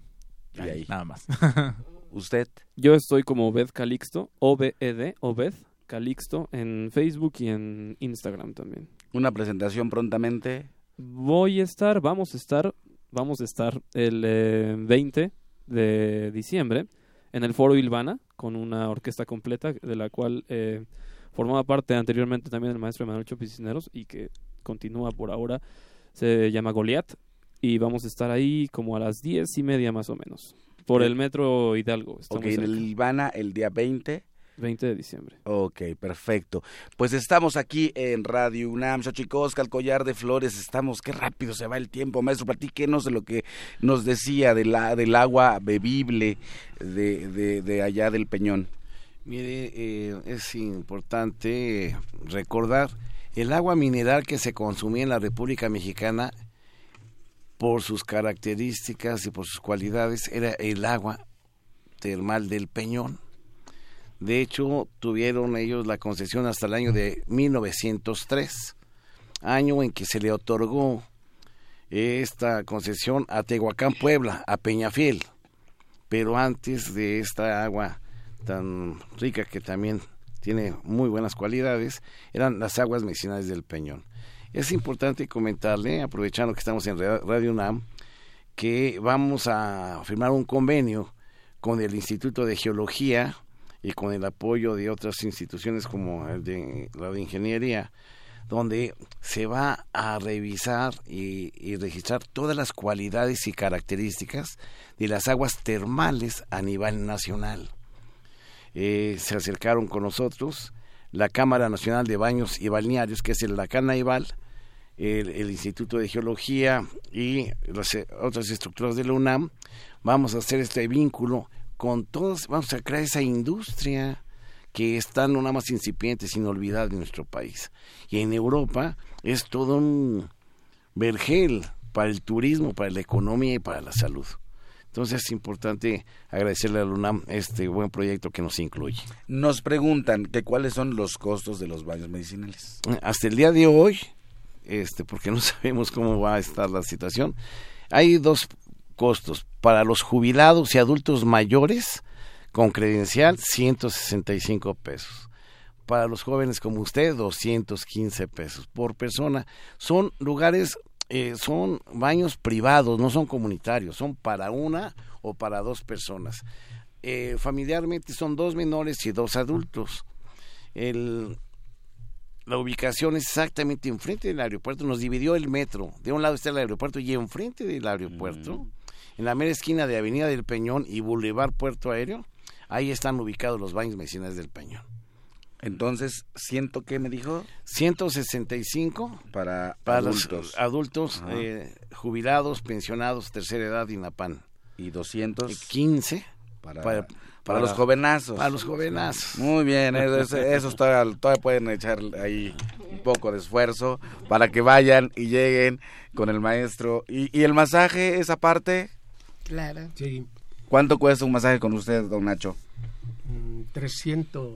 Y ahí. nada más. ¿Usted? Yo estoy como Obed Calixto, O-B-E-D, Obed Calixto, en Facebook y en Instagram también. Una presentación prontamente. Voy a estar, vamos a estar, vamos a estar el eh, 20 de diciembre en el Foro Ilvana con una orquesta completa de la cual eh, formaba parte anteriormente también el maestro Emanuel Chopis Cisneros y que continúa por ahora. Se llama Goliat y vamos a estar ahí como a las diez y media más o menos por el Metro Hidalgo. Estamos Ok, en el. Ivana el día 20. 20 de diciembre. Ok, perfecto. Pues estamos aquí en Radio UNAM, Xochicosca, el collar de flores. Estamos, qué rápido se va el tiempo, maestro. Platíquenos de lo que nos decía de la, del agua bebible de, de, de allá del Peñón. Mire, eh, es importante recordar el agua mineral que se consumía en la República Mexicana por sus características y por sus cualidades era el agua termal del Peñón. De hecho, tuvieron ellos la concesión hasta el año de 1903, año en que se le otorgó esta concesión a Tehuacán, Puebla, a Peñafiel. Pero antes de esta agua tan rica que también tiene muy buenas cualidades, eran las aguas medicinales del Peñón. Es importante comentarle, aprovechando que estamos en Ra- Radio UNAM, que vamos a firmar un convenio con el Instituto de Geología y con el apoyo de otras instituciones como el de la de Ingeniería, donde se va a revisar y, registrar todas las cualidades y características de las aguas termales a nivel nacional. Eh, se acercaron con nosotros la Cámara Nacional de Baños y Balnearios, que es el la Canaival, el, el Instituto de Geología y las eh, otras estructuras de la UNAM. Vamos a hacer este vínculo con todos, vamos a crear esa industria que está no nada más incipiente, sino olvidada en nuestro país. Y en Europa es todo un vergel para el turismo, para la economía y para la salud. Entonces es importante agradecerle a la UNAM este buen proyecto que nos incluye. Nos preguntan que cuáles son los costos de los baños medicinales. Hasta el día de hoy, este, porque no sabemos cómo va a estar la situación, hay dos costos. Para los jubilados y adultos mayores con credencial, 165 pesos. Para los jóvenes como usted, 215 pesos por persona. Son lugares, eh, son baños privados, no son comunitarios, son para una o para dos personas. Eh, familiarmente son dos menores y dos adultos. El, la ubicación es exactamente enfrente del aeropuerto. Nos dividió el metro. De un lado está el aeropuerto y enfrente del aeropuerto, Mm. en la mera esquina de Avenida del Peñón y Boulevard Puerto Aéreo, ahí están ubicados los baños medicinales del Peñón. Entonces, ¿ciento qué me dijo? 165 para, para adultos. adultos eh, jubilados, pensionados, tercera edad y NAPAN. Y 200 15 para, para, para para- los jovenazos. Para los jovenazos. Muy bien, eso, todavía, todavía pueden echar ahí un poco de esfuerzo para que vayan y lleguen con el maestro. ¿Y, y el masaje, esa parte? Claro. Sí, ¿Cuánto cuesta un masaje con usted, don Nacho? mm, 300,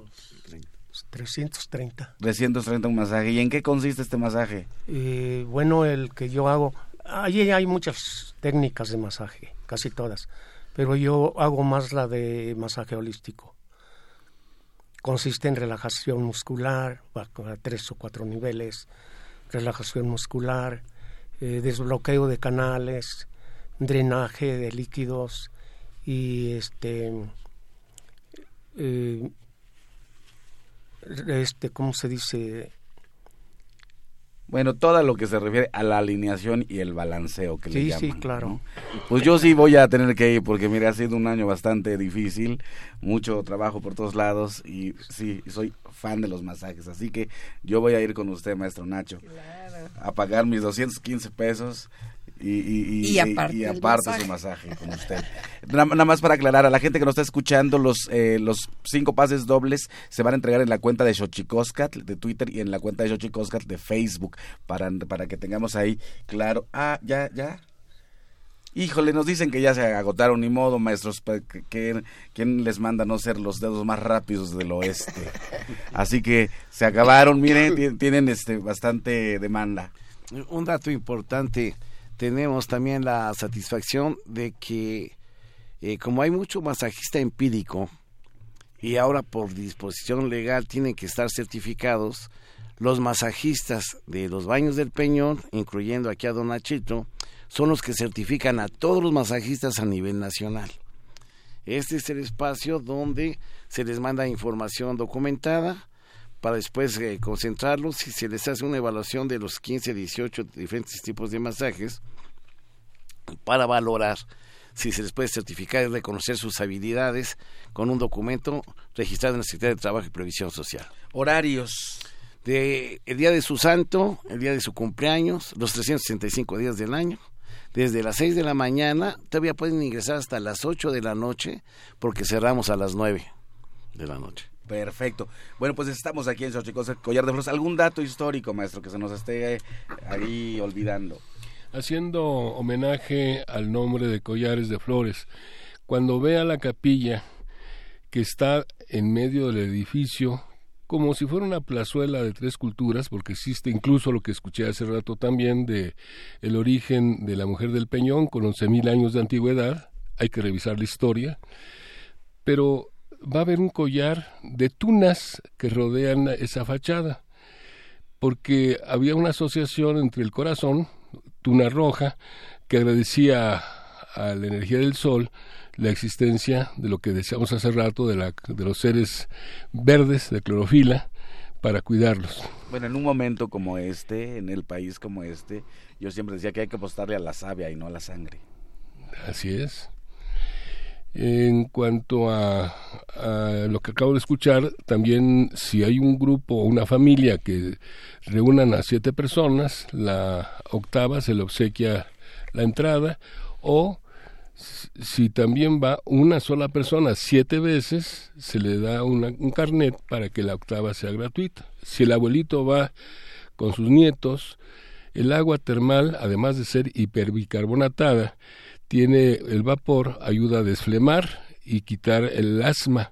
330. 330 un masaje. ¿Y en qué consiste este masaje? Eh, bueno, el que yo hago, allí hay muchas técnicas de masaje, casi todas, pero yo hago más la de masaje holístico. Consiste en relajación muscular, a tres o cuatro niveles, relajación muscular, eh, desbloqueo de canales, drenaje de líquidos y este eh, este cómo se dice Bueno, todo lo que se refiere a la alineación y el balanceo que le Sí, llaman. sí, claro. ¿no? Pues yo sí voy a tener que ir porque mira, ha sido un año bastante difícil, mucho trabajo por todos lados y sí, soy fan de los masajes, así que yo voy a ir con usted, maestro Nacho, a pagar mis 215 pesos y, y, y- Y aparte y el aparte masaje. su masaje con usted. Nada, nada más para aclarar a la gente que nos está escuchando, los eh, los cinco pases dobles se van a entregar en la cuenta de Xochicoscat de Twitter y en la cuenta de Xochicoscat de Facebook para, para que tengamos ahí claro. Ah, ya, ya. Híjole, nos dicen que ya se agotaron, ni modo, maestros. que- que- ¿Quién les manda no ser los dedos más rápidos del oeste? Así que se acabaron, miren, ti- tienen este bastante demanda. Un dato importante, tenemos también la satisfacción de que eh, como hay mucho masajista empírico y ahora por disposición legal tienen que estar certificados, los masajistas de los baños del Peñón, incluyendo aquí a Don Nachito, son los que certifican a todos los masajistas a nivel nacional. Este es el espacio donde se les manda información documentada para después eh, concentrarlos y se les hace una evaluación de los 15, 18 diferentes tipos de masajes para valorar si se les puede certificar y reconocer sus habilidades con un documento registrado en la Secretaría de Trabajo y Previsión Social. Horarios. De el día de su santo, el día de su cumpleaños, los 365 días del año, desde las 6 de la mañana, todavía pueden ingresar hasta las 8 de la noche, porque cerramos a las 9 de la noche. Perfecto. Bueno, pues estamos aquí en Xochicoscat, Collar de Flores. ¿Algún dato histórico, maestro, que se nos esté ahí olvidando? haciendo homenaje al nombre de Collares de Flores. Cuando vea la capilla que está en medio del edificio, como si fuera una plazuela de tres culturas, porque existe incluso lo que escuché hace rato también de el origen de la mujer del Peñón con 11.000 años de antigüedad, hay que revisar la historia, pero va a haber un collar de tunas que rodean esa fachada, porque había una asociación entre el corazón, tuna roja, que agradecía a la energía del sol la existencia de lo que decíamos hace rato de, la, de los seres verdes de clorofila para cuidarlos. Bueno, en un momento como este, en el país como este, yo siempre decía que hay que apostarle a la savia y no a la sangre. Así es. En cuanto a, a, lo que acabo de escuchar, también si hay un grupo o una familia que reúnan a siete personas, la octava se le obsequia la entrada o si también va una sola persona siete veces, se le da una, un carnet para que la octava sea gratuita. Si el abuelito va con sus nietos, el agua termal, además de ser hiperbicarbonatada, tiene el vapor, ayuda a desflemar y quitar el asma.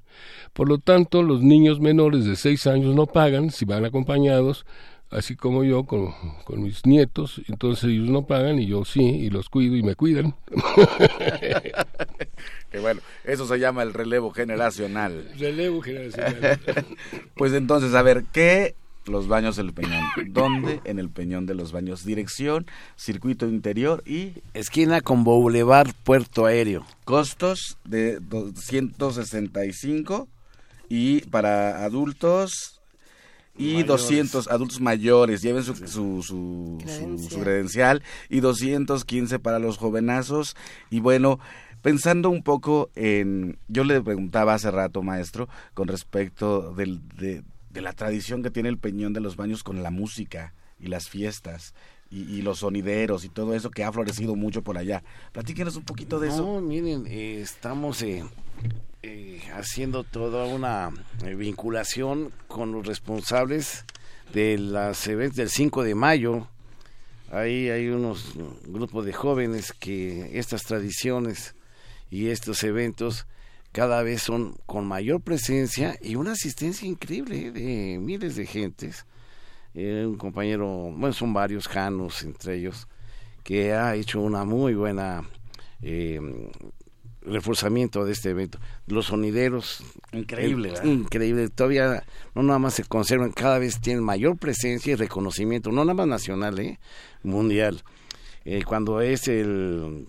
Por lo tanto, los niños menores de seis años no pagan si van acompañados, así como yo con, con, mis nietos, entonces ellos no pagan y yo sí, y los cuido y me cuidan. que bueno, eso se llama el relevo generacional. Relevo generacional. pues entonces, a ver, ¿qué los baños del Peñón. ¿Dónde? En el Peñón de los Baños. Dirección, circuito interior y... Esquina con Boulevard Puerto Aéreo. Costos de 265 y para adultos y 200 adultos mayores, lleven su, su, su, su, credencial y 215 para los jovenazos. Y bueno, pensando un poco en, yo le preguntaba hace rato, maestro, con respecto del, de, de la tradición que tiene el Peñón de los Baños con la música y las fiestas. Y, los sonideros y todo eso que ha florecido mucho por allá. Platíquenos un poquito de eso. No, miren, eh, estamos eh, eh, haciendo toda una vinculación con los responsables de las eventos del 5 de mayo. Ahí hay unos grupos de jóvenes que estas tradiciones y estos eventos cada vez son con mayor presencia y una asistencia increíble ¿eh? de miles de gentes. Eh, un compañero, bueno, son varios Janos entre ellos, que ha hecho una muy buena eh, reforzamiento de este evento. Los sonideros, increíble, increíble. Todavía no nada más se conservan, cada vez tienen mayor presencia y reconocimiento, no nada más nacional, ¿eh? mundial. cuando es el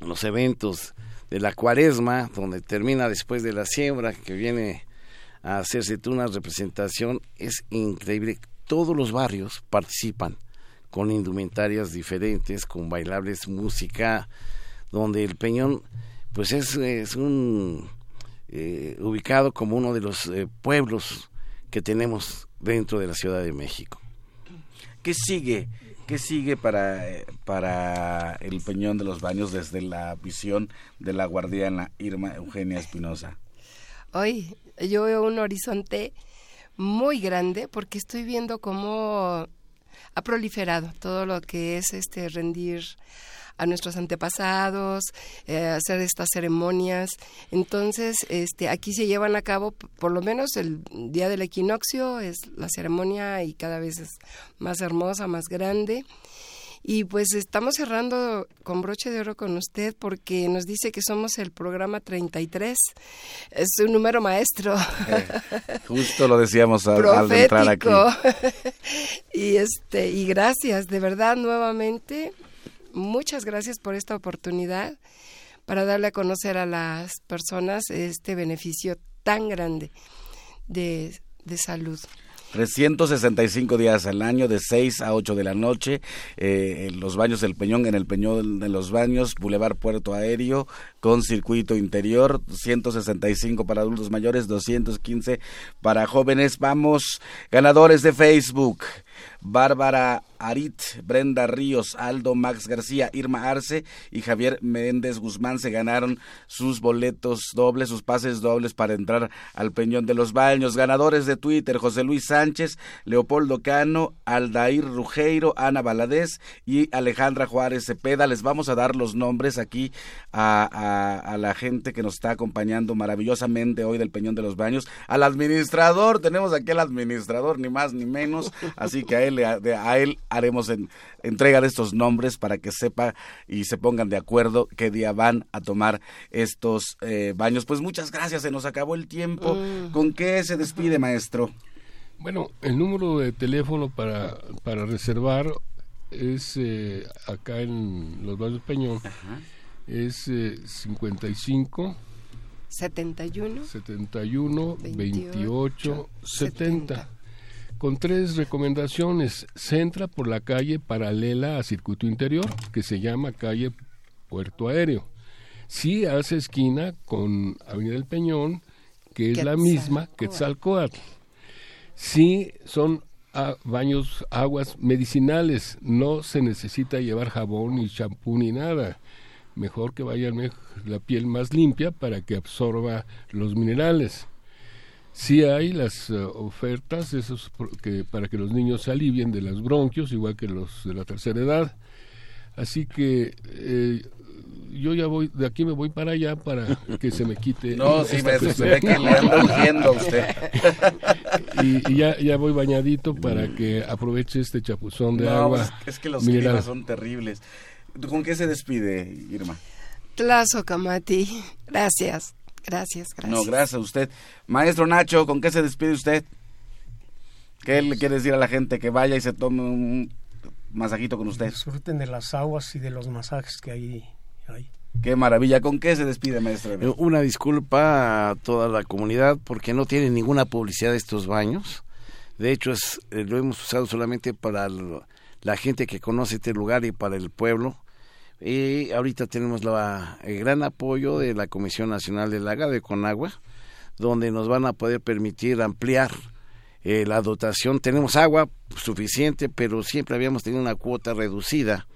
los eventos de la cuaresma, donde termina después de la siembra, que viene a hacerse una representación, es increíble. Todos los barrios participan con indumentarias diferentes, con bailables, música, donde el Peñón, pues es, es un eh, ubicado como uno de los eh, pueblos que tenemos dentro de la Ciudad de México. ¿Qué sigue? ¿Qué sigue para, para el Peñón de los Baños desde la visión de la guardiana Irma Eugenia Espinosa? Hoy yo veo un horizonte muy grande porque estoy viendo cómo ha proliferado todo lo que es este rendir a nuestros antepasados, eh, hacer estas ceremonias. Entonces, este, aquí se llevan a cabo, por lo menos el día del equinoccio, es la ceremonia y cada vez es más hermosa, más grande. Y pues estamos cerrando con broche de oro con usted porque nos dice que somos el programa 33. Es un número maestro. Eh, justo lo decíamos al, al, entrar aquí. y este y gracias de verdad nuevamente muchas gracias por esta oportunidad para darle a conocer a las personas este beneficio tan grande de, de salud. 365 días al año, de 6 a 8 de la noche, eh, en los baños del Peñón, en el Peñón de los Baños, Boulevard Puerto Aéreo, con circuito interior, 165 para adultos mayores, 215 para jóvenes. Vamos, ganadores de Facebook. Bárbara Arit, Brenda Ríos, Aldo Max García, Irma Arce y Javier Méndez Guzmán se ganaron sus boletos dobles, sus pases dobles para entrar al Peñón de los Baños. Ganadores de Twitter, José Luis Sánchez, Leopoldo Cano, Aldair Rugeiro, Ana Valadez y Alejandra Juárez Cepeda. Les vamos a dar los nombres aquí a, a la gente que nos está acompañando maravillosamente hoy del Peñón de los Baños. Al administrador, tenemos aquí al administrador, ni más ni menos, así que a él, a él haremos en, entrega de estos nombres para que sepa y se pongan de acuerdo qué día van a tomar estos eh, baños. Pues muchas gracias, se nos acabó el tiempo. Mm. ¿Con qué se despide, maestro? Bueno, el número de teléfono para, para reservar es eh, acá en los Baños Peñón. Es eh, 55 71 71 28, 70 con tres recomendaciones. Se entra por la calle paralela a circuito interior, que se llama calle Puerto Aéreo. Sí hace esquina con Avenida del Peñón, que es la misma que Tzalcoatl. Sí son baños, aguas medicinales, no se necesita llevar jabón ni champú ni nada. Mejor que vayan la piel más limpia para que absorba los minerales. Sí hay las eh, ofertas esos que, para que los niños se alivien de los bronquios, igual que los de la tercera edad. Así que eh, yo ya voy, de aquí me voy para allá para que se me quite. No, sí, maestro, se ve que le ando huyendo usted. y, y ya, ya voy bañadito para que aproveche este chapuzón de no, agua. Es, es que los climas son terribles. ¿Con qué se despide, Irma? Tlazo, Camati. Gracias, gracias, gracias. No, gracias a usted. Maestro Nacho, ¿con qué se despide usted? ¿Qué le quiere decir a la gente que vaya y se tome un masajito con usted? Disfruten de las aguas y de los masajes que ahí hay. Qué maravilla. ¿Con qué se despide, maestro? Una disculpa a toda la comunidad porque no tiene ninguna publicidad estos baños. De hecho, es, eh, lo hemos usado solamente para la gente que conoce este lugar y para el pueblo. Y ahorita tenemos la, el gran apoyo de la Comisión Nacional del Agua de Conagua, donde nos van a poder permitir ampliar eh, la dotación. Tenemos agua suficiente, pero siempre habíamos tenido una cuota reducida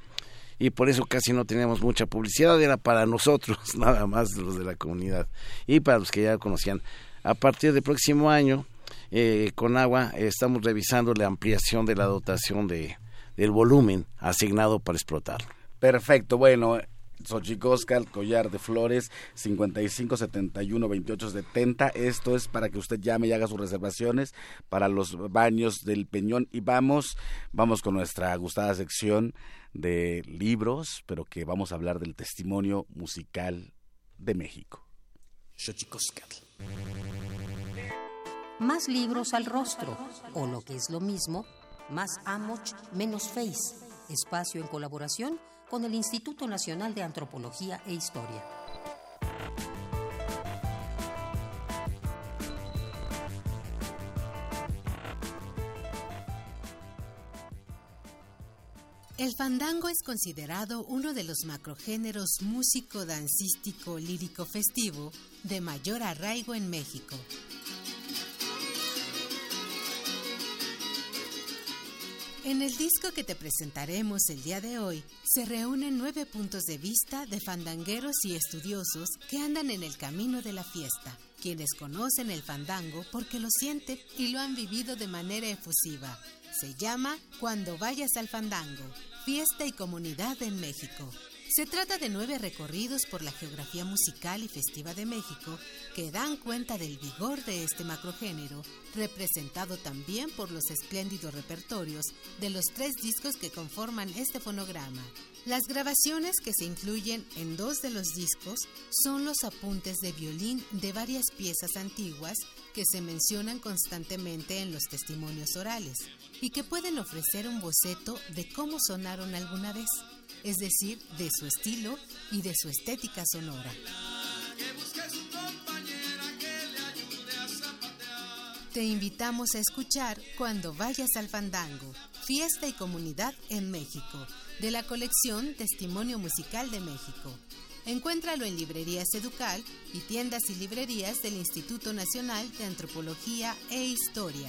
y por eso casi no teníamos mucha publicidad, era para nosotros, nada más los de la comunidad y para los que ya conocían. A partir del próximo año, eh, con agua, estamos revisando la ampliación de la dotación de, del volumen asignado para explotarlo. Perfecto, bueno, Xochicoscal, Collar de Flores, 55 71 28 70. Esto es para que usted llame y haga sus reservaciones para los baños del Peñón. Y vamos, vamos con nuestra gustada sección de libros, pero que vamos a hablar del testimonio musical de México. Xochicoscal. Más libros al rostro, o lo que es lo mismo, más Amoch, menos Face. Espacio en colaboración con el Instituto Nacional de Antropología e Historia. El fandango es considerado uno de los macrogéneros músico, dancístico, lírico, festivo de mayor arraigo en México. En el disco que te presentaremos el día de hoy, se reúnen nueve puntos de vista de fandangueros y estudiosos que andan en el camino de la fiesta, quienes conocen el fandango porque lo sienten y lo han vivido de manera efusiva. Se llama Cuando vayas al fandango, fiesta y comunidad en México. Se trata de nueve recorridos por la geografía musical y festiva de México que dan cuenta del vigor de este macrogénero, representado también por los espléndidos repertorios de los tres discos que conforman este fonograma. Las grabaciones que se incluyen en dos de los discos son los apuntes de violín de varias piezas antiguas que se mencionan constantemente en los testimonios orales y que pueden ofrecer un boceto de cómo sonaron alguna vez, es decir, de su estilo y de su estética sonora. Te invitamos a escuchar Cuando vayas al fandango, fiesta y comunidad en México, de la colección Testimonio Musical de México. Encuéntralo en librerías Educal y tiendas y librerías del Instituto Nacional de Antropología e Historia.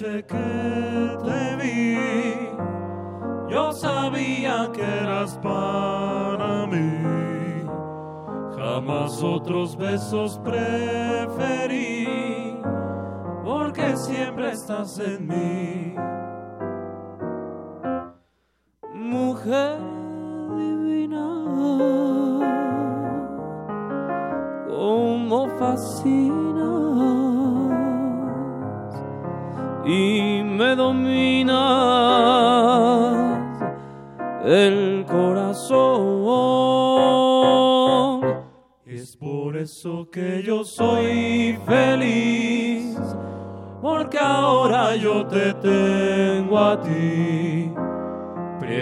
que te vi, yo sabía que eras para mí. Jamás otros besos preferí, porque siempre estás en mí.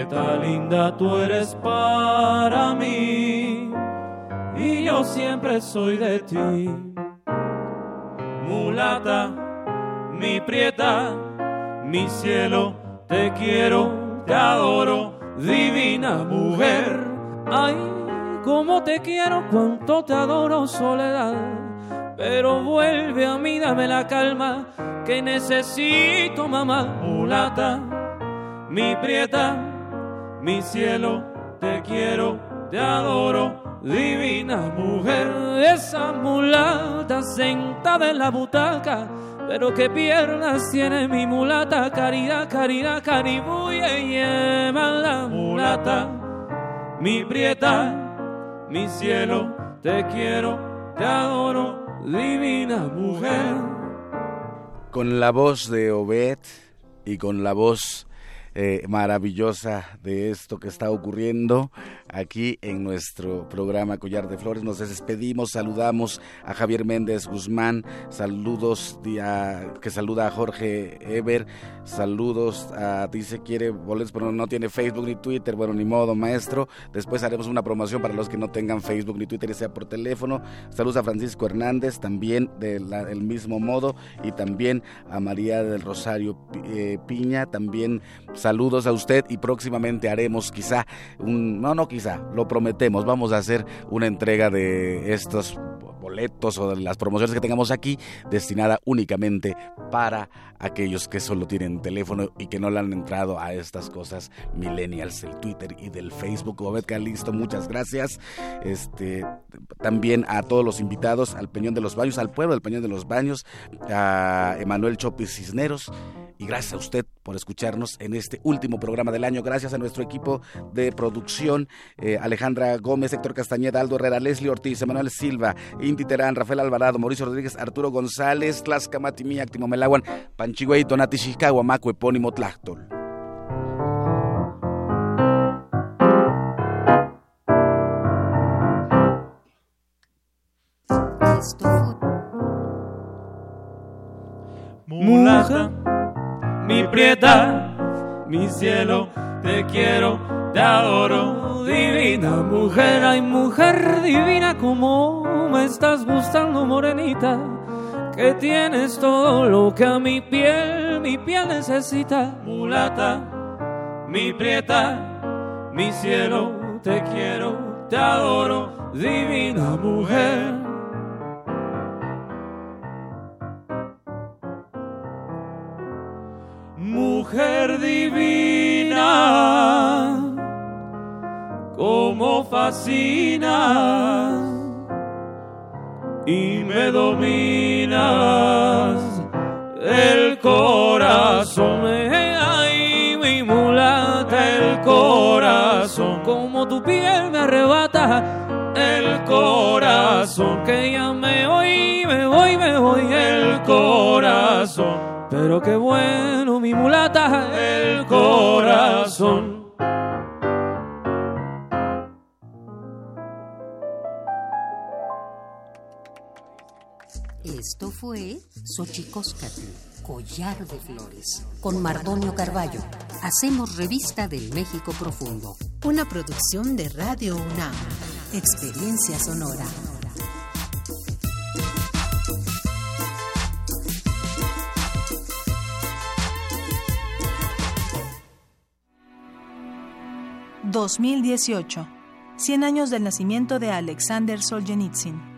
Prieta linda, tú eres para mí y yo siempre soy de ti. Mulata, mi prieta, mi cielo, te quiero, te adoro, divina mujer. Ay, cómo te quiero, cuánto te adoro, soledad. Pero vuelve a mí, dame la calma que necesito, mamá. Mulata, mi prieta, mi cielo, te quiero, te adoro, divina mujer. Esa mulata sentada en la butaca, pero qué piernas tiene mi mulata, caridad, caridad, caribuye, la mulata, mi prieta, mi cielo, te quiero, te adoro, divina mujer. Con la voz de Obed y con la voz eh, maravillosa de esto que está ocurriendo aquí en nuestro programa Collar de Flores. Nos despedimos, saludamos a Javier Méndez Guzmán, saludos que saluda a Jorge Eber, saludos a dice quiere boletos pero no tiene Facebook ni Twitter, bueno ni modo maestro. Después haremos una promoción para los que no tengan Facebook ni Twitter y sea por teléfono. Saludos a Francisco Hernández también del mismo modo y también a María del Rosario eh, Piña, también Saludos a usted y próximamente haremos quizá un, no, no quizá, lo prometemos, vamos a hacer una entrega de estos boletos o de las promociones que tengamos aquí destinada únicamente para aquellos que solo tienen teléfono y que no le han entrado a estas cosas millennials del Twitter y del Facebook. Obed listo, muchas gracias. Este también a todos los invitados al Peñón de los Baños, al pueblo del Peñón de los Baños, a Emanuel Chopis Cisneros y gracias a usted por escucharnos en este último programa del año. Gracias a nuestro equipo de producción, eh, Alejandra Gómez, Héctor Castañeda, Aldo Herrera, Leslie Ortiz, Emanuel Silva, Inti Terán, Rafael Alvarado, Mauricio Rodríguez, Arturo González, Tlaxcamati, Miak, Timomelaguan, Panchigüey, Donati Chicago, Amaco, Epónimo, Tlachtol. Mulata mi prieta, mi cielo, te quiero, te adoro, divina mujer, ay mujer divina, como me estás gustando, morenita, que tienes todo lo que a mi piel, mi piel necesita, mulata, mi prieta, mi cielo, te quiero, te adoro, divina mujer. mujer divina, como fascinas y me dominas el corazón. Ay, mi mulata, el corazón, como tu piel me arrebata el corazón, que ya me voy, me voy, me voy, el corazón. Pero qué bueno, mi mulata, el corazón. Esto fue Xochicóscatl, Collar de Flores, con Mardonio Carballo. Hacemos revista del México Profundo. Una producción de Radio UNAM. Experiencia sonora. ...2018... 100 años del nacimiento de Alexander Solzhenitsyn.